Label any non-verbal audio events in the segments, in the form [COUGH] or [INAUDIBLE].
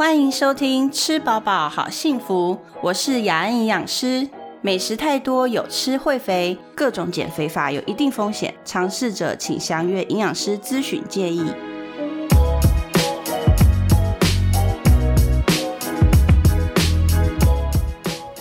欢迎收听《吃饱饱好幸福》，我是雅安营养师。美食太多有吃会肥，各种减肥法有一定风险，尝试者请详阅营养师咨询建议。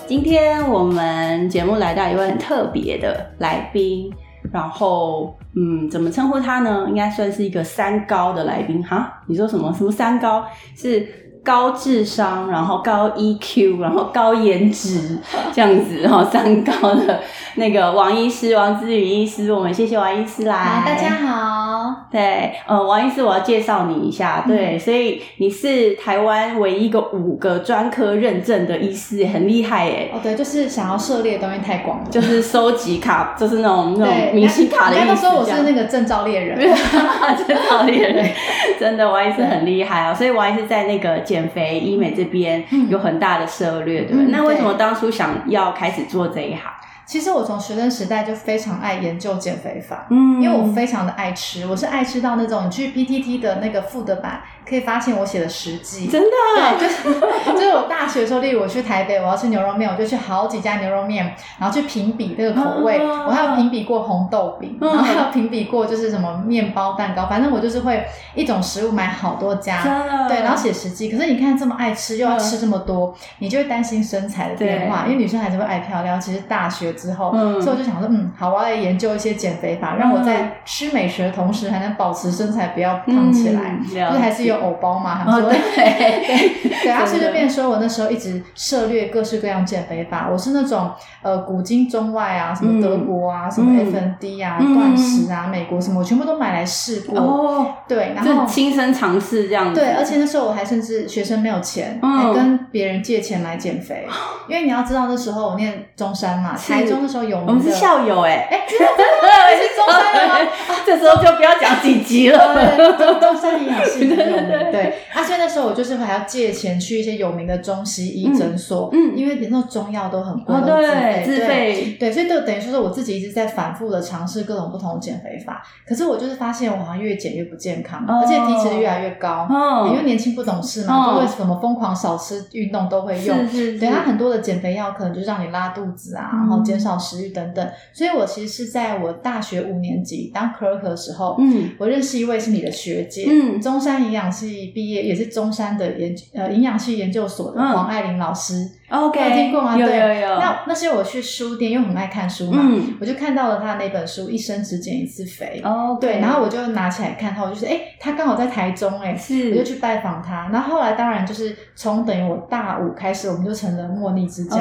今天我们节目来到一位很特别的来宾，然后嗯，怎么称呼他呢？应该算是一个三高的来宾哈。你说什么？什么三高？是高智商，然后高 EQ，然后高颜值这样子，然后三高的那个王医师王子宇医师，我们谢谢王医师来。好，大家好。对，呃，王医师，我要介绍你一下。对，所以你是台湾唯一一个五个专科认证的医师，很厉害哎。哦，对，就是想要涉猎的东西太广了，就是收集卡，就是那种那种明星卡的意思。人家都说我是那个证照猎人，证照 [LAUGHS] 猎人，[LAUGHS] 真的，王医师很厉害哦。所以王医师在那个减肥医美这边有很大的涉略，对不对？那为什么当初想要开始做这一行？其实我从学生时代就非常爱研究减肥法，嗯，因为我非常的爱吃，我是爱吃到那种你去 PTT 的那个负的版。可以发现我写的实际，真的，对，就是 [LAUGHS] 就是我大学的时候，例如我去台北，我要吃牛肉面，我就去好几家牛肉面，然后去评比这个口味。我还有评比过红豆饼，然后还有评比过就是什么面包、蛋糕，反正我就是会一种食物买好多家，对，然后写实际。可是你看这么爱吃，又要吃这么多，你就会担心身材的变化，因为女生还是会爱漂亮。其实大学之后，所以我就想说，嗯，好，我要来研究一些减肥法，让我在吃美食的同时，还能保持身材不要胖起来，就是还是有。藕包嘛，他说。对。对 [LAUGHS] 对，然后所以就变说，我那时候一直涉猎各式各样减肥法。我是那种呃古今中外啊，什么德国啊，什么 FND 啊，断食啊，美国什么，我全部都买来试过。哦，对，然后亲身尝试这样子。对，而且那时候我还甚至学生没有钱，还跟别人借钱来减肥。因为你要知道那时候我念中山嘛，台中的时候有我们是校友哎哎，真的 [LAUGHS] 是中山的吗？这时候就不要讲几级了，[LAUGHS] 中中山营养系对，啊，所以那时候我就是还要借钱去一些有名的中西医诊所，嗯，因为那时候中药都很贵，对，自费，对，所以就等于说是我自己一直在反复的尝试各种不同的减肥法，可是我就是发现我好像越减越不健康，而且体脂率越来越高，因为年轻不懂事嘛，就会什么疯狂少吃、运动都会用，对，它很多的减肥药可能就让你拉肚子啊，然后减少食欲等等，所以我其实是在我大学五年级当 clerk 的时候，嗯，我认识一位是你的学姐，嗯，中山营养系。毕业也是中山的研呃营养系研究所的黄爱玲老师。OK，有听过吗？有有有。那那些我去书店，又很爱看书嘛，我就看到了他那本书《一生只减一次肥》。哦，对，然后我就拿起来看，他我就是哎，他刚好在台中，哎，是，我就去拜访他。然后后来当然就是从等于我大五开始，我们就成了莫逆之交。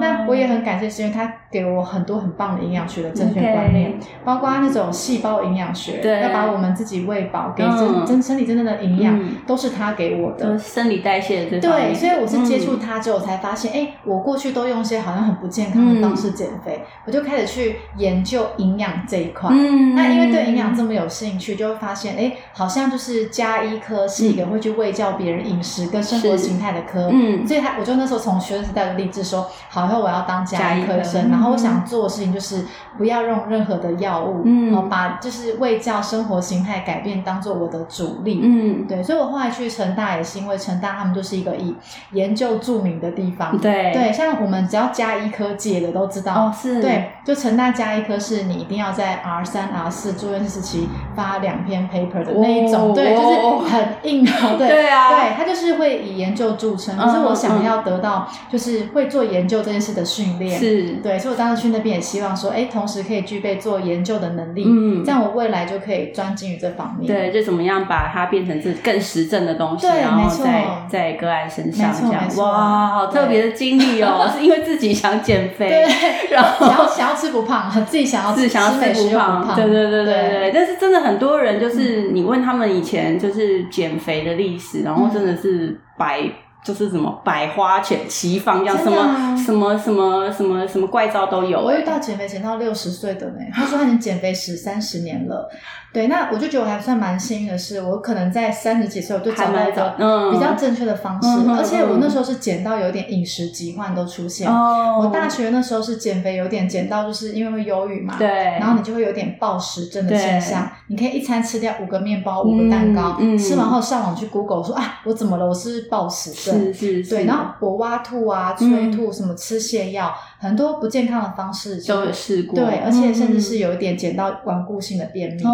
那我也很感谢，是因为他给了我很多很棒的营养学的正确观念，包括那种细胞营养学，要把我们自己喂饱，给真真身体真正的营养，都是他给我的。生理代谢的对，所以我是接触他之后才发现。哎，我过去都用一些好像很不健康的方式减肥，我就开始去研究营养这一块。嗯，那因为对营养这么有兴趣，就会发现，哎，好像就是加医科是一个会去喂教别人饮食跟生活形态的科。嗯，所以他，我就那时候从学生时代的励志说，好，以后我要当加医科生。然后我想做的事情就是不要用任何的药物，嗯，把就是喂教生活形态改变当做我的主力。嗯，对，所以我后来去成大也是因为成大他们就是一个以研究著名的地方。对对，像我们只要加一科界的都知道哦，是对，就成大加一科是你一定要在 R 三 R 四住院时期发两篇 paper 的那一种，对，就是很硬核，对 [LAUGHS] 对啊，对他就是会以研究著称。可是我想要得到就是会做研究这件事的训练，是对，所以我当时去那边也希望说，哎，同时可以具备做研究的能力，嗯，这样我未来就可以专精于这方面。对，就怎么样把它变成是更实证的东西，然后在在个案身上这样，哇，好特别的。经历哦，[LAUGHS] 是因为自己想减肥，然后想要想要吃不胖，[LAUGHS] 自己想要自己想要吃不胖，对对对对对。但是真的很多人，就是你问他们以前就是减肥的历史，然后真的是百。就是什么百花全齐放这样，什么什么什么什么什么怪招都有、欸。我遇到减肥减到六十岁的呢，他说他已经减肥十三十年了。对，那我就觉得我还算蛮幸运的是，我可能在三十几岁我就找到一个嗯比较正确的方式，而且我那时候是减到有点饮食疾患都出现。哦，我大学那时候是减肥，有点减到就是因为会忧郁嘛，对，然后你就会有点暴食症的现象，你可以一餐吃掉五个面包、五嗯个蛋糕，嗯吃完后上网去 Google 说啊，我怎么了？我是暴食症？是是是，对，然后我挖吐啊、催吐，什么吃泻药，很多不健康的方式都有试过，对，而且甚至是嗯有一点减到顽固性的便秘。哦，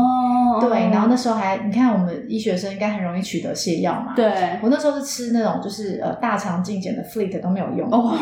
对，然后那时候还，你看我们医学生应该很容易取得泻药嘛。对我那时候是吃那种就是呃大肠镜检的 Fleet 都没有用。哦，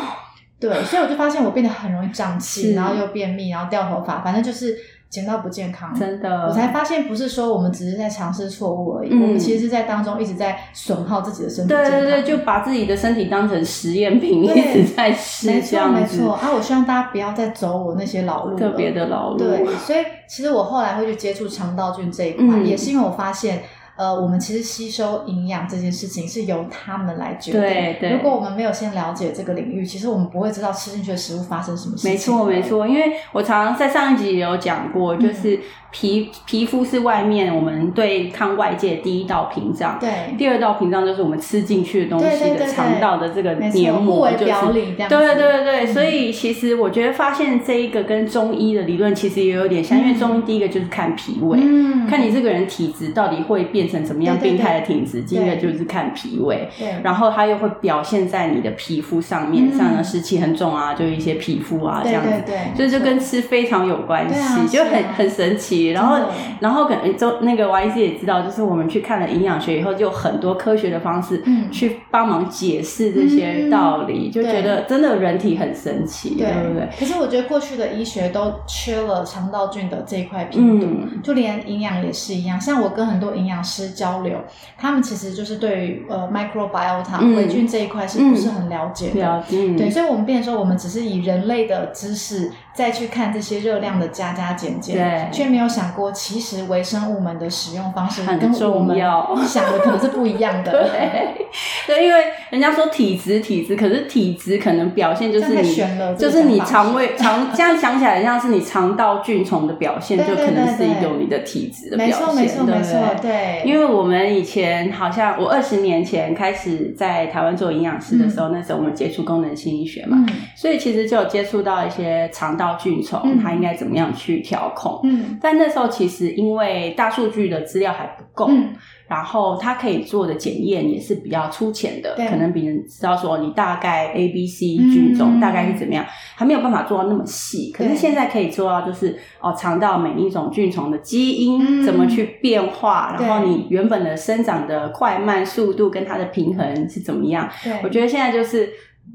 对，所以我就发现我变得很容易胀气，然后又便秘，然后掉头发，反正就是减到不健康。真的，我才发现，不是说我们只是在尝试错误而已，嗯我们其实是在当中一直在损耗自己的身体。对对对，就把自己的身体当成实验品，一直在试没错没错啊！我希望大家不要再走我那些老路了特别的老路，对，所以其实我后来会去接触肠道菌这一块，嗯也是因为我发现。呃，我们其实吸收营养这件事情是由他们来决定。对对如果我们没有先了解这个领域，其实我们不会知道吃进去的食物发生什么事情。没错，没。错，因为我常常在上一集也有讲过，嗯就是皮皮肤是外面我们对抗外界的第一道屏障，对，第二道屏障就是我们吃进去的东西的肠道的这个黏膜，就是这样子。对对对对，嗯所以其实我觉得发现这一个跟中医的理论其实也有点像，因为中医第一个就是看脾胃，嗯，看你这个人体质到底会变成什么样病态的体质，第一个就是看脾胃。对，然后它又会表现在你的皮肤上面，嗯。像呢湿气很重啊，就一些皮肤啊这样子，对对，所以就跟吃非常有关系，就很很神奇。然后然后可能周那个王医师也知道，就是我们去看了营养学以后，就很多科学的方式，嗯。去帮忙解释这些道理，就觉得真的人体很神奇，对。不对？可是我觉得过去的医学都缺了肠道菌的这一块拼度，嗯。就连营养也是一样。像我跟很多营养师交流，他们其实就是对于呃 microbiota 嗯微菌这一块是不是很了解的？了解，嗯对，所以，我们变成说，我们只是以人类的知识再去看这些热量的加加减减，对。却没有想过，其实微生物们的使用方式跟我很重们要。想的可能是不一样的。[LAUGHS] 对，对，因为人家说体质体质，可是体质可能表现就是你就是你肠胃肠，这样想起来像是你肠道菌虫的表现，就可能是一种你的体质的表现，没错，没错，对不没错，对？因为我们以前好像我二十年前开始在台湾做营养师的时候，那时候我们接触功能性医学嘛，嗯。所以其实就有接触到一些肠道菌虫，嗯它应该怎么样去调控。嗯但那时候其实因为大数据的资料还不够，嗯然后它可以做的检验也是比较粗浅的，可能别人知道说你大概 A、B、C 菌种嗯大概是怎么样，还没有办法做到那么细。可是现在可以做到，就是哦，肠道每一种菌虫的基因嗯怎么去变化，对然后你原本的生长的快慢速度跟它的平衡是怎么样。对，我觉得现在就是。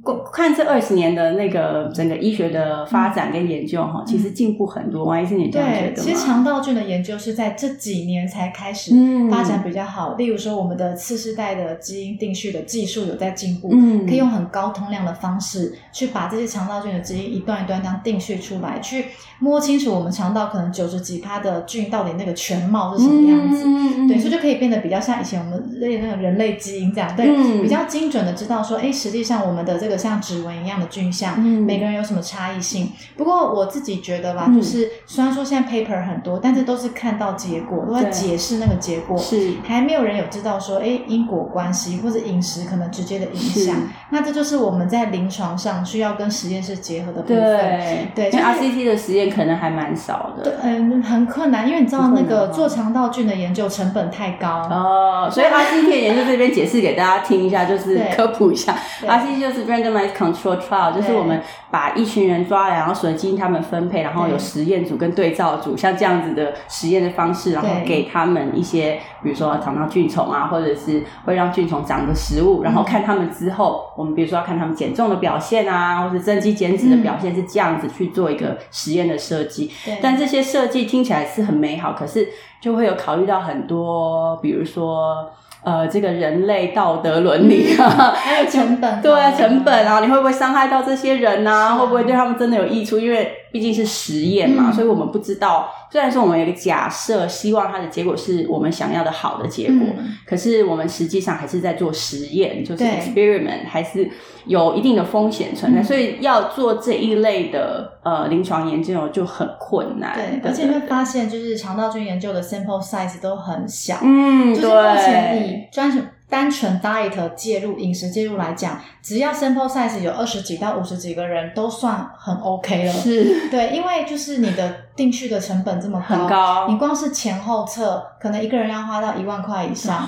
过看这二十年的那个整个医学的发展跟研究哈，其实进步很多。王医生，你这样觉得吗？其实肠道菌的研究是在这几年才开始嗯发展比较好。例如说，我们的次世代的基因定序的技术有在进步，嗯可以用很高通量的方式去把这些肠道菌的基因一段一段这样定序出来，去摸清楚我们肠道可能九十几趴的菌到底那个全貌是什么样子。嗯对，所以就可以变得比较像以前我们类那个人类基因这样，对，嗯比较精准的知道说，哎，实际上我们的这个像指纹一样的菌相，嗯每个人有什么差异性。不过我自己觉得吧，嗯就是虽然说现在 paper 很多，但是都是看到结果，都在解释那个结果，是还没有人有知道说，哎，因果关系或者饮食可能直接的影响。那这就是我们在临床上需要跟实验室结合的部分。对就是 RCT 的实验可能还蛮少的。对，嗯，很困难，因为你知道那个做肠道菌的研究成本太高。哦，所以 RCT 的研究这边解释给大家听一下，就是科普一下，RCT 就是 randomized control trial，就是我们把一群人抓来，然后随机他们分配，然后有对。实验组跟对照组，像这样子的实验的方式，然后对给他们一些，比如说肠道菌虫啊，或者是会让菌虫长的食物，然后看他们之后，我们比如说要看他们减重的表现啊，或者增肌减脂的表现，是这样子去做一个实验的设计。对，但这些设计听起来是很美好，可是就会有考虑到很多，比如说呃，这个人类道德伦理啊，还有成本，[LAUGHS] 对啊，成本啊，你会不会伤害到这些人啊？啊会不会对他们真的有益处？因为毕竟是实验嘛，嗯所以我们不知道虽然说我们有一个假设，希望它的结果是我们想要的好的结果，嗯。可是我们实际上还是在做实验，就是 experiment，还是有一定的风险存在，嗯。所以要做这一类的呃临床研究就很困难。对，对而且你会发现，就是肠道菌研究的 sample size 都很小，嗯，就是目前对，以专纯单纯 diet 介入饮食介入来讲，只要 sample size 有二十几到五十几个人，都算很 OK 了。是对，因为就是你的定序的成本这么高，很高你光是前后测，可能一个人要花到一万块以上。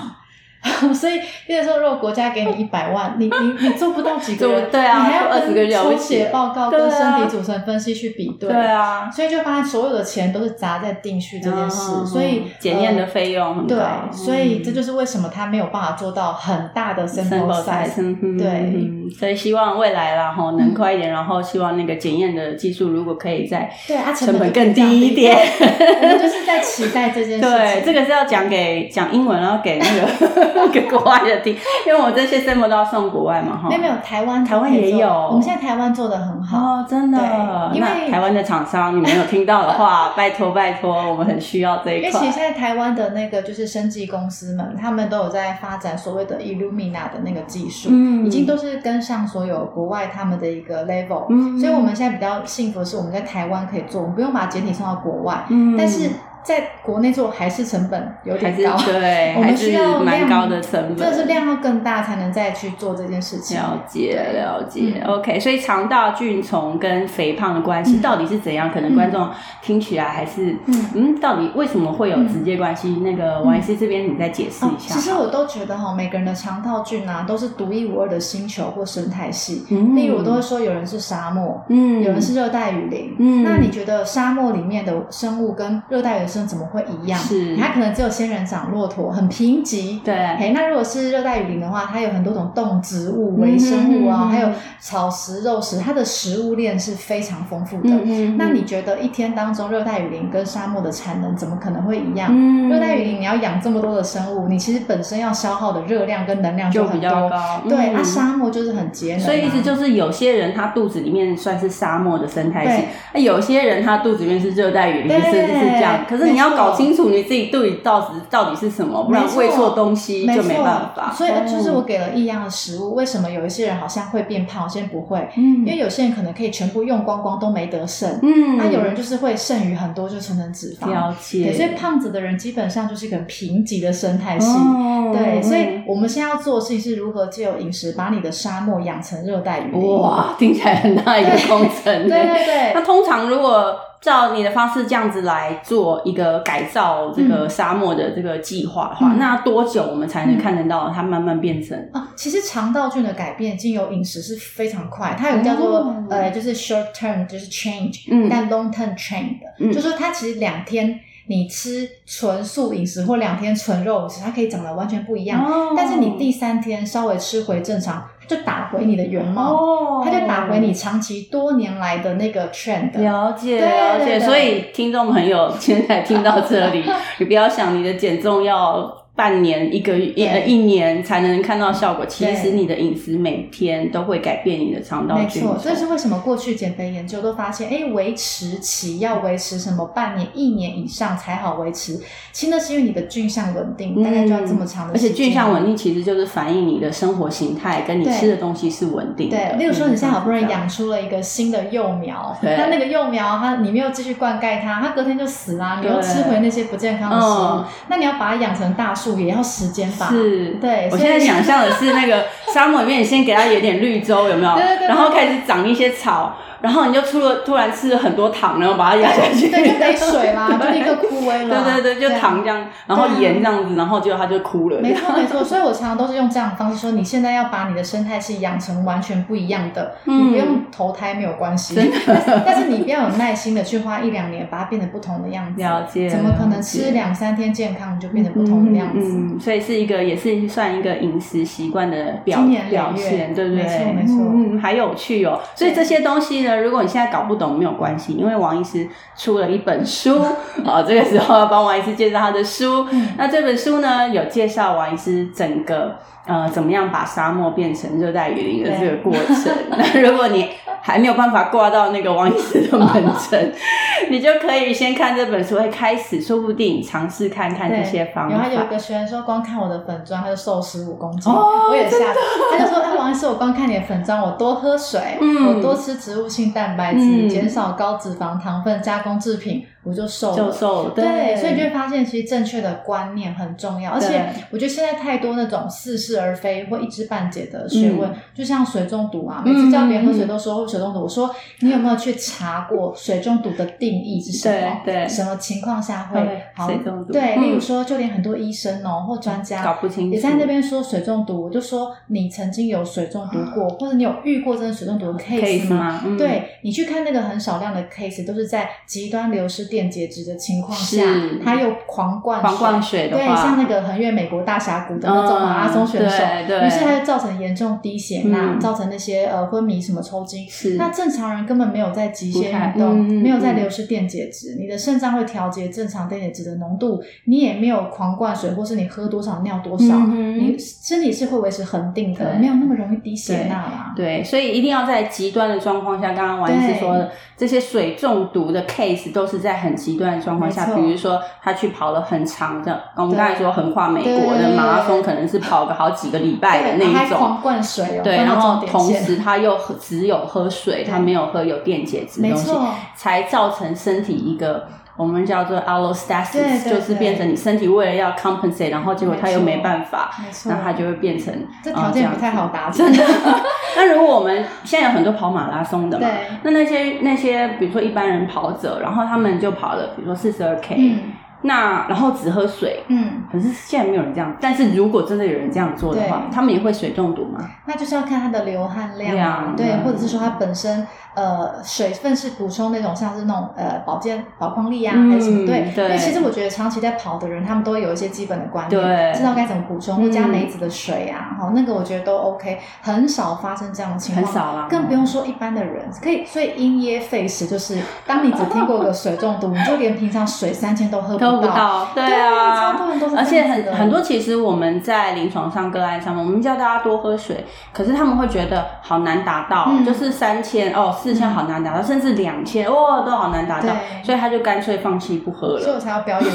[LAUGHS] 所以，比如说，如果国家给你一百万，你你你做不到几个人，[LAUGHS] 对啊你还要二十个人抽了不起血报告、跟身体组成分析去比对，对啊，所以就发现所有的钱都是砸在定序这件事，嗯所以检验的呃费用很高，对，所以嗯。这就是为什么他没有办法做到很大的 sample size。对。嗯。所以希望未来然后能快一点，然后希望那个检验的技术如果可以在对啊，成本更低一点。我们就是在期待这件事情。[LAUGHS] 对，这个是要讲给讲英文，然后给那个 [LAUGHS] 给国外的听，因为我这些 sample 都要送国外嘛哈。没有没有，台湾台湾也有。我们现在台湾做的很好。哦，真的，对因为台湾的厂商，你们有听到的话，[LAUGHS] 拜托拜托，我们很需要这一块。因为其实现在台湾的那个就是生技公司们，他们都有在发展所谓的 Illumina 的那个技术，嗯。已经都是跟上所有国外他们的一个 level，、嗯。所以我们现在比较幸福的是我们在台湾可以做，我们不用把简体送到国外，嗯。但是在国内做还是成本有点高，对，[LAUGHS] 我还是们需要蛮高的成本，这是量要更大才能再去做这件事情。了解了解、嗯 o k 所以肠道菌虫跟肥胖的关系嗯到底是怎样？可能观众听起来还是嗯嗯到底为什么会有直接关系？那个王医师这边你再解释哦一下、其实我都觉得哈，每个人的肠道菌啊，都是独一无二的星球或生态系。嗯例如，我都会说有人是沙漠，嗯有人是热带雨林。嗯那你觉得沙漠里面的生物跟热带雨林生怎么会一样？是它可能只有仙人掌、骆驼，很贫瘠。对哎，那如果是热带雨林的话，它有很多种动植物、微生物啊，嗯还有草食、肉食，它的食物链是非常丰富的。那你觉得一天当中，热带雨林跟沙漠的产能怎么可能会一样？嗯热带雨林你要养这么多的生物，你其实本身要消耗的热量跟能量就比很多。较高，对，嗯啊，沙漠就是很节能、啊，所以意思就是有些人他肚子里面算是沙漠的生态系，那有些人他肚子里面是热带雨林，对甚至是这样。可是你要搞清楚你自己肚里到底到底是什么，不然喂错东西就没错办法。所以呃就是我哦，给了异样的食物，为什么有一些人好像会变胖，有些人不会？嗯因为有些人可能可以全部用光光都没得剩，嗯那、有人就是会剩余很多就存成脂肪。了解，对，所以胖子的人基本上就是一个很贫瘠的生态系。哦对，所以我们现在要做的事情是如何借由饮食把你的沙漠养成热带雨林。哇，听起来很大一个工程。对对对，那通常如果照你的方式这样子来做一个改造这个沙漠的这个计划的话，嗯。那多久我们才能看得到它慢慢变成？啊，其实肠道菌的改变经由饮食是非常快，它有个叫做、哦。呃，就是 short term 就是 change，、嗯。但 long term change 的，嗯。就说它其实两天你吃纯素饮食或两天纯肉饮食，它可以长得完全不一样。哦。但是你第三天稍微吃回正常，它就打回你的原貌，哦它就打回你长期多年来的那个 trend。了解对了解，所以听众朋友现在听到这里，[LAUGHS] 你不要想你的减重要半年、一个月、一呃一年才能看到效果。其实你的饮食每天都会改变你的肠道没错菌丛，。这是为什么过去减肥研究都发现，哎，维持期要维持什么半年、一年以上才好维持。其实那是因为你的菌相稳定，大概就要这么长的嗯而且。菌相稳定其实就是反映你的生活形态跟你吃的东西是稳定的。对，例如说你现在好不容易嗯养出了一个新的幼苗，对那那个幼苗它你没有继续灌溉它，它隔天就死啦，你又吃回那些不健康的食物嗯，那你要把它养成大树也要时间吧？是，对我现在想象的是那个 [LAUGHS] 沙漠里面，你先给它有点绿洲，有没有？对对对对然后开始长一些草，然后你就出了突然吃了很多糖，然后把它压下去，对，就没 [LAUGHS] 水啦，就立刻枯萎了。对对对，就糖这样，然后盐这样子，然后结果它就枯了。没错没错，所以我常常都是用这样的方式说，你现在要把你的生态系养成完全不一样的，嗯你不用投胎没有关系，[LAUGHS] 但是但是你不要有耐心的去花一两年把它变得不同的样子。了解怎么可能吃两三天健康你就变成不同的样子？嗯，嗯所以是一个也是算一个饮食习惯的表表现，对不对？没错没错嗯，嗯还有趣哦。所以这些东西呢，呢，如果你现在搞不懂没有关系，因为王医师出了一本书，好，[LAUGHS] 这个时候要帮王医师介绍他的书。那这本书呢，有介绍王医师整个呃怎么样把沙漠变成热带雨林的这个过程。那如果你还没有办法挂到那个王医师的门诊，[LAUGHS] 你就可以先看这本书，会开始，说不定尝试看看这些方法。然后有一个学员说，光看我的粉妆，他就瘦十五公斤，我也吓到。他就说：“哎，王医师，我光看你的粉妆，我多喝水，我多吃植物性蛋白质，减少高脂肪、糖分、加工制品。”我就瘦了，就瘦了，对，所以就会发现，其实正确的观念很重要。而且，我觉得现在太多那种似是而非或一知半解的学问，就像水中毒啊，每次叫别人喝水都说水中毒。我说，你有没有去查过水中毒的定义是什么？对，什么情况下会水中毒？对，例如说，就连很多医生哦或专家搞不清楚，也在那边说水中毒。我就说，你曾经有水中毒过，或者你有遇过真的水中毒的 case 吗？对，你去看那个很少量的 case，都是在极端流失电解质的情。况下，他又狂灌狂灌水的话，对，像那个横越美国大峡谷的那种马拉松选手，于是他就造成严重低血钠，造成那些呃昏迷、什么抽筋。是，那正常人根本没有在极限运动，没有在流失电解质，你的肾脏会调节正常电解质的浓度，你也没有狂灌水，或是你喝多少尿多少，你身体是会维持恒定的，没有那么容易低血钠啦。对，所以一定要在极端的状况下，刚刚王医师说的这些水中毒的 case 都是在很极端的状况。下，比如说他去跑了很长的，我们刚才说横跨美国的马拉松，可能是跑个好几个礼拜的那一种，灌水，对，然后同时他又只有喝水，他没有喝有电解质的东西，才造成身体一个。我们叫做 allostasis，就是变成你身体为了要 compensate，然后结果它又没办法，那它就会变成这条件不太好达成。[LAUGHS] [LAUGHS] 那如果我们现在有很多跑马拉松的嘛，那那些那些比如说一般人跑者，然后他们就跑了，比如说四十二 k。那然后只喝水，嗯，可是现在没有人这样。但是如果真的有人这样做的话，他们也会水中毒吗？那就是要看他的流汗量，对，或者是说他本身呃水分是补充那种像是那种呃保健保矿力啊还是什么？对，对。其实我觉得长期在跑的人，他们都有一些基本的观念，知道该怎么补充，或加梅子的水啊，哈，那个我觉得都 OK，很少发生这样的情况，很少啦。更不用说一般的人，可以所以因噎废食，就是当你只听过个水中毒，你就连平常水三千都喝不。不到，对啊，而且很很多，其实我们在临床上个案上面，我们叫大家多喝水，可是他们会觉得好难达到，就是三千哦，四千好难达到，甚至两千哦都好难达到，所以他就干脆放弃不喝了。所以我才要表演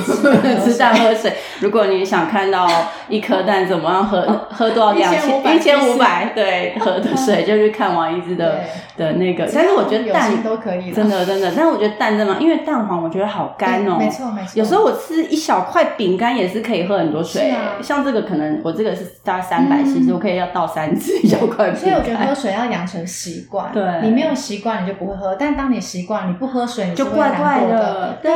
吃蛋喝水。[LAUGHS] 如果你想看到一颗蛋怎么样喝，[LAUGHS] 喝多少两千一千五百对喝的水，[LAUGHS] 就去看王一之的的那个。但是我觉得蛋都可以，真的真的。但是我觉得蛋真的，因为蛋黄我觉得好干哦，没错没错。有时候我。吃一小块饼干也是可以喝很多水，像这个可能我这个是大概三百其实我可以要倒三次一小块。所以我觉得喝水要养成习惯，对，你没有习惯你就不会喝，但当你习惯你不喝水，你就怪怪的，对，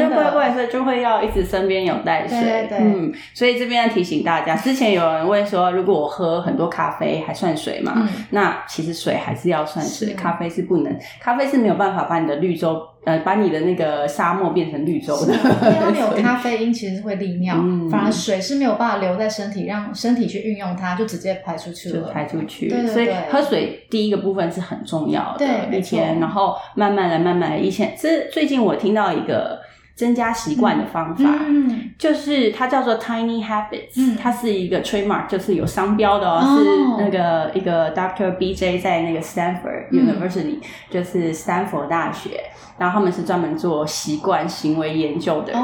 就怪怪，所以就会要一直身边有带水，嗯，所以这边要提醒大家，之前有人问说，如果我喝很多咖啡还算水吗？那其实水还是要算水，咖啡是不能，咖啡是没有办法把你的绿洲。呃，把你的那个沙漠变成绿洲的，因为没有 [LAUGHS] 咖啡因，其实是会利尿，反而水是没有办法留在身体，让身体去运用它，就直接排出去了，排出去。所以喝水第一个部分是很重要的，一天，然后慢慢来，慢慢来。以前这最近我听到一个。增加习惯的方法，嗯就是它叫做 Tiny Habits，它是一个 trademark，就是有商标的哦，是那个一个 Doctor B J 在那个 Stanford University，就是斯坦福大学，然后他们是专门做习惯行为研究的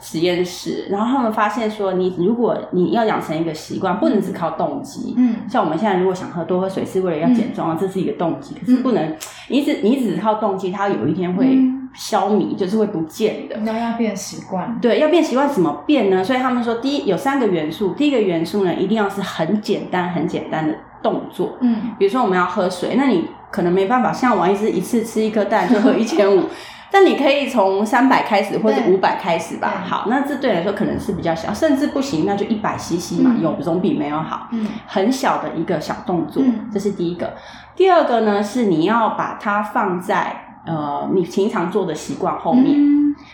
实验室，然后他们发现说，你如果你要养成一个习惯，不能只靠动机，嗯，像我们现在如果想喝多喝水是为了要减重，这是一个动机，可是不能，你只你只靠动机，它有一天会。消弭就是会不见的，那要变习惯。对，要变习惯怎么变呢？所以他们说，第一有三个元素，第一个元素呢，一定要是很简单、很简单的动作。嗯，比如说我们要喝水，那你可能没办法像王医师一次吃一颗蛋就喝一千五，[LAUGHS] 但你可以从三百开始或者五百开始吧。好，那这对来说可能是比较小，甚至不行，那就一百 CC 嘛，有总比没有好。嗯，很小的一个小动作，这是第一个。第二个呢，是你要把它放在。呃，你平常做的习惯后面，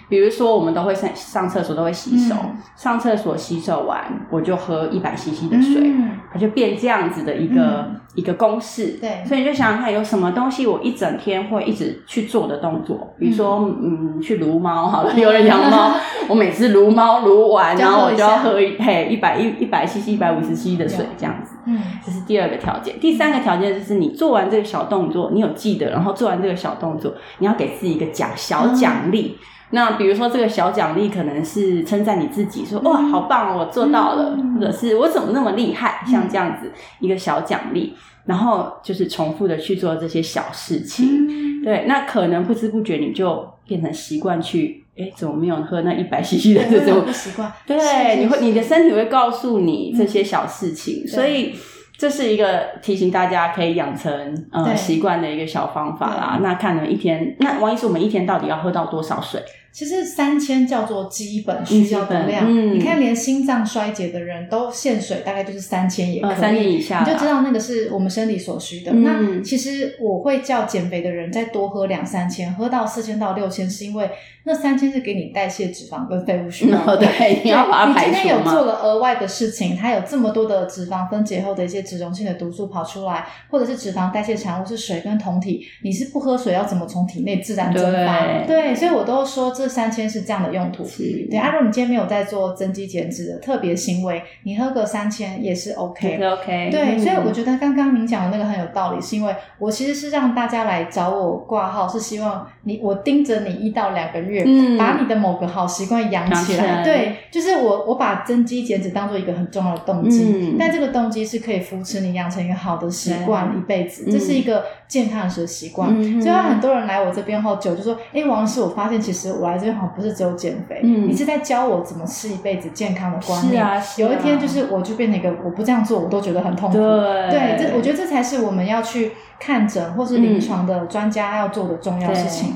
比如说我们都会上上厕所都会洗手，嗯。上厕所洗手完我就喝一百 CC 的水，嗯。它就变这样子的一个、一个公式。对。所以你就想想看，有什么东西我一整天会一直去做的动作，比如说，嗯，去撸猫好了，有人养猫，[LAUGHS] 我每次撸猫撸完，然后我就要喝喝一嘿一百一一百 CC 一百五十 CC 的水这样子。嗯。这是第二个条件，第三个条件就是你做完这个小动作，你有记得，然后做完这个小动作，你要给自己一个奖小奖励。那比如说这个小奖励可能是称赞你自己，说哇好棒哦，我做到了，嗯。或者是我怎么那么厉害，像这样子一个小奖励，然后就是重复的去做这些小事情。嗯，对，那可能不知不觉你就变成习惯去，哎，怎么没有喝那一百 CC 的这种？不习惯，对，是你会你的身体会告诉你这些小事情，对所以这是一个提醒大家可以养成呃习惯的一个小方法啦。那看你们一天，那王医师，我们一天到底要喝到多少水？其实三千叫做基本需要的量，嗯你看连心脏衰竭的人都限水大概就是三千也可以，呃，三年以下，你就知道那个是我们身体所需的。嗯那其实我会叫减肥的人再多喝两三千，喝到四千到六千，是因为那三千是给你代谢脂肪跟废物需要 [LAUGHS] 对，你要把它排你今天有。做了额外的事情，它有这么多的脂肪分解后的一些脂溶性的毒素跑出来，或者是脂肪代谢产物是水跟酮体，你是不喝水要怎么从体内自然蒸发？对对，所以我都说这三千是这样的用途。对，啊，如果你今天没有在做增肌减脂的特别行为，你喝个三千也是 OK 是 OK，对，嗯。所以我觉得刚刚您讲的那个很有道理，是因为我其实是让大家来找我挂号，是希望你我盯着你一到两个月，嗯把你的某个好习惯养起来。对，就是我我把增肌减脂当做一个很重要的动机，嗯但这个动机是可以扶持你养成一个好的习惯一辈子，嗯这是一个健康的习惯。嗯所以很多人来我这边后久就说，哎，王老师，我发现其实我来这边好像不是只有减肥，嗯你是在教我怎么吃一辈子健康的观念。有一天就是我就变成一个我不这样做我都觉得很痛苦。对对，这我觉得这才是我们要去看诊或是临床的专家要做的重要事情。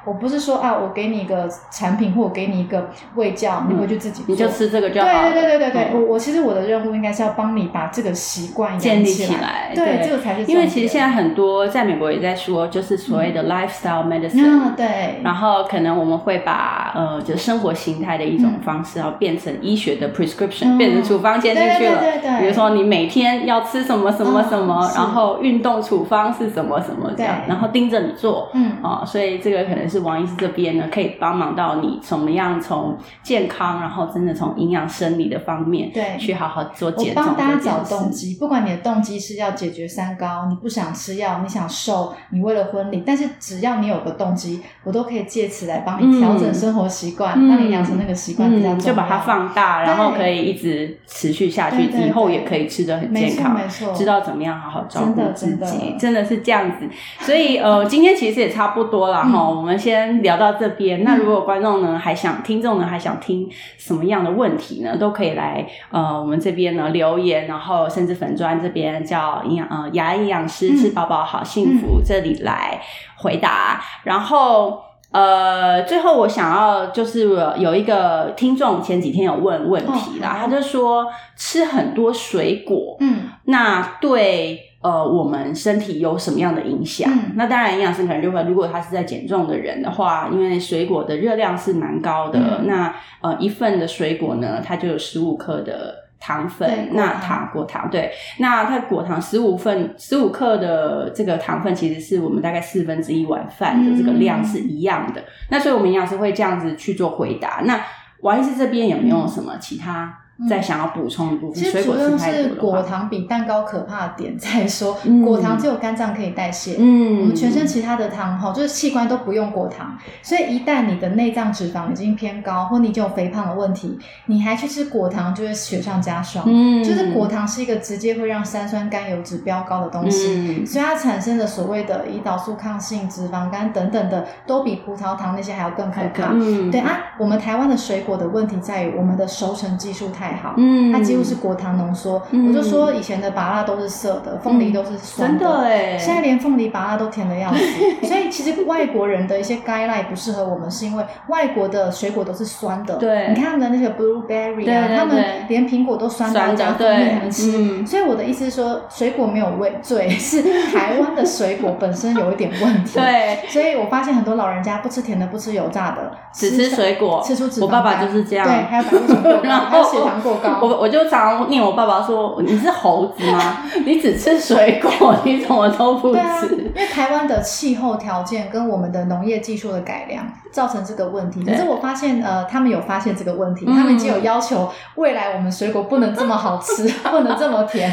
我不是说啊，我给你一个产品或我给你一个味教，你回去自己做。你就吃这个就好了。对对对对对我我其实我的任务应该是要帮你把这个习惯建立起起来对，对。这个才是。因为其实现在很多在美国也在说，就是所谓的 lifestyle medicine，、嗯对，然后可能我们会把呃，就生活形态的一种嗯方式，然后变成医学的 prescription，、嗯。变成处方签进去了。对对对对。比如说你每天要吃什么什么什么，嗯然后运动处方是什么什么这样，然后盯着你做。嗯。啊、所以这个可能是王医师这边呢，可以帮忙到你怎么样从健康，然后真的从营养生理的方面，对去好好做我减重帮大家找动机，不管你的动机是要解决三高，你不想吃药，你想瘦，你为了婚礼，但是只要你有个动机，我都可以借此来帮你调整生活习惯，嗯帮你养成那个习惯比较重嗯，就把它放大，然后可以一直持续下去，以后也可以吃的很健康，没错，知道怎么样好好照顾真的自真的己，真的是这样子。所以呃，今天其实也差不多了哈、嗯我们先聊到这边。那如果观众呢还想，听众呢还想听什么样的问题呢，都可以来呃我们这边呢留言，然后甚至粉砖这边叫营养呃牙营养师嗯。吃饱饱好幸福、这里来回答，然后。呃，最后我想要就是有一个听众前几天有问问题啦，哦。他就说吃很多水果，嗯。那对呃我们身体有什么样的影响？嗯那当然，营养师可能就会，如果他是在减重的人的话，因为水果的热量是蛮高的，嗯那呃一份的水果呢，它就有十五克的。糖对分，那糖果糖对，那它果糖十五份十五克的这个糖分，其实是我们大概四分之一碗饭的这个量是一样的。那所以我们营养师会这样子去做回答。那王医师这边有没有什么其他再想要补充的部分？其实水果吃主要是果糖比蛋糕可怕的点在说，嗯果糖只有肝脏可以代谢，嗯我们全身其他的糖哈，就是器官都不用果糖，所以一旦你的内脏脂肪已经偏高，或你已经有肥胖的问题，你还去吃果糖，就会雪上加霜。嗯就是果糖是一个直接会让三酸甘油脂飙高的东西，嗯所以它产生的所谓的胰岛素抗性、脂肪肝等等的，都比葡萄糖那些还要更可怕。嗯对啊，我们台湾的水果的问题在于我们的熟成技术太太好，嗯它几乎是果糖浓缩。嗯我就说以前的芭乐都是涩的，凤梨都是酸真的哎，现在连凤梨芭乐都甜的要死，所以其实外国人的一些 guideline 不适合我们，是因为外国的水果都是酸的。对你看他们的那些 blueberry 啊，对对他们连苹果都酸的加蜂蜜对所以我的意思是说，水果没有味罪，是台湾的水果本身有一点问题。。对，所以我发现很多老人家不吃甜的，不吃油炸的，只吃水果。吃出脂肪我爸爸就是这样对，还有胆固醇还有血糖过高。我我就常常念我爸爸说：“你是猴子吗？[LAUGHS] 你只吃水果，你怎么都不吃。因为台湾的气候条件跟我们的农业技术的改良，造成这个问题。可是我发现，呃，他们有发现这个问题，嗯他们已经有要求，未来我们水果不能这么好吃，[LAUGHS] 不能这么甜。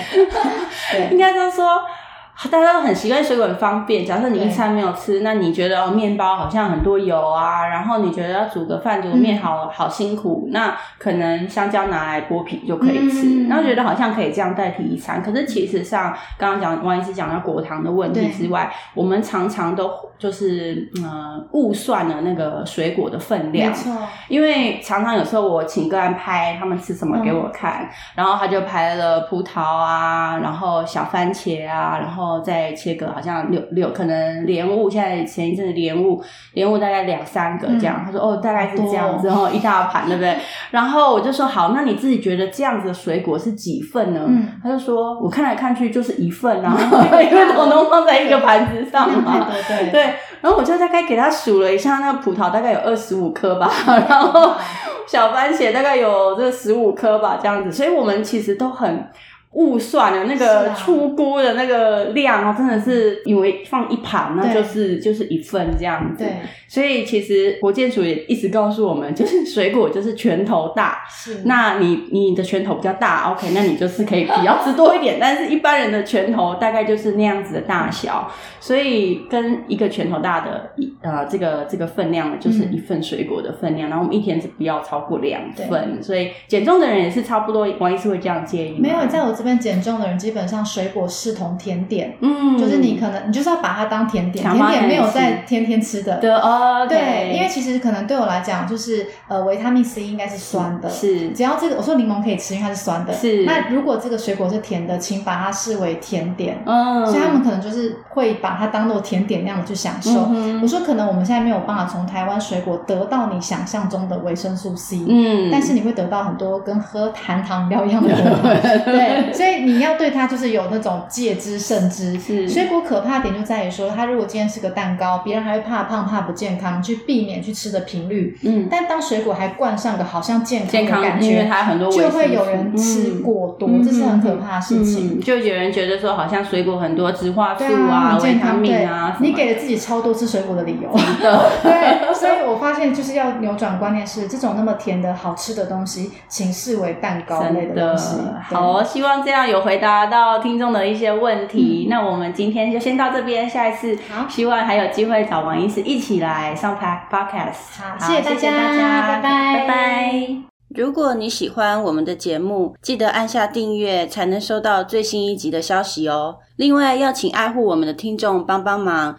对，[LAUGHS] 应该就是说，大家都很习惯水果很方便。假设你一餐没有吃，那你觉得哦，面包好像很多油啊，然后你觉得要煮个饭、煮个面嗯好、好辛苦，那可能香蕉拿来剥皮就可以吃，嗯然后觉得好像可以这样代替一餐。可是其实上，刚刚讲王医师讲到果糖的问题之外，我们常常都就是呃误算了那个水果的分量没。错，因为常常有时候我请个案拍他们吃什么给我看，然后他就拍了葡萄啊，然后小番茄啊，然后再切割好像六六可能莲雾，现在前一阵子莲雾莲雾大概两三个这样，他说哦大概是这样子，然后 [LAUGHS] 一大盘对不对？然后我就说好，那你自己觉得这样子的水果是几份呢？嗯。他就说我看来看去就是一份啊，[LAUGHS] 因为统统放在一个盘子上嘛。[LAUGHS] 对，然后我就大概给他数了一下，那个葡萄大概有二十五颗吧，然后小番茄大概有这十五颗吧，这样子，所以我们其实都很误算了那个啊。出锅的那个量哦，真的是以为放一盘那就是就是一份这样子，对，所以其实国健署也一直告诉我们，就是水果就是拳头大，是。那你你的拳头比较大，OK，那你就是可以比较吃多一点，[LAUGHS] 但是一般人的拳头大概就是那样子的大小，所以跟一个拳头大的一呃这个这个分量呢，就是嗯。一份水果的分量，然后我们一天是不要超过两份，所以减重的人也是差不多，王医师会这样建议没有在我这边减重的人，基本上水果视同甜点，嗯，就是你可能你就是要把它当甜点，甜点没有在天天吃的。对，因为其实可能对我来讲，就是呃，维他命 C 应该是酸的，是只要这个我说柠檬可以吃，因为它是酸的。是那如果这个水果是甜的，请把它视为甜点。嗯，所以他们可能就是会把它当做甜点那样的去享受。嗯我说可能我们现在没有办法从台湾水果得到你想象中的维生素 C，、嗯，但是你会得到很多跟喝含糖饮料一样的果糖。[LAUGHS] 对，所以你要对它就是有那种戒之慎之。是水果可怕点就在于说，它如果今天是个蛋糕，别人还会怕胖怕不健康，去避免去吃的频率。嗯但当水果还冠上个好像健康的感，因为觉，它很多维就会有人吃嗯过多，嗯这是很可怕的事情。嗯就有人觉得说，好像水果很多植化素对啊，健康。对命啊，你给了自己超多吃水果的理由。的。对，所以我发现就是要扭转观念是，这种那么甜的好吃的东西，请视为蛋糕类的东西。对好哦，希望这样有回答到听众的一些问题。那我们今天就先到这边，下一次好希望还有机会找王医师一起来上 podcast。好谢谢大家大家，拜拜拜拜。如果你喜欢我们的节目，记得按下订阅，才能收到最新一集的消息哦。另外，要请爱护我们的听众帮帮忙。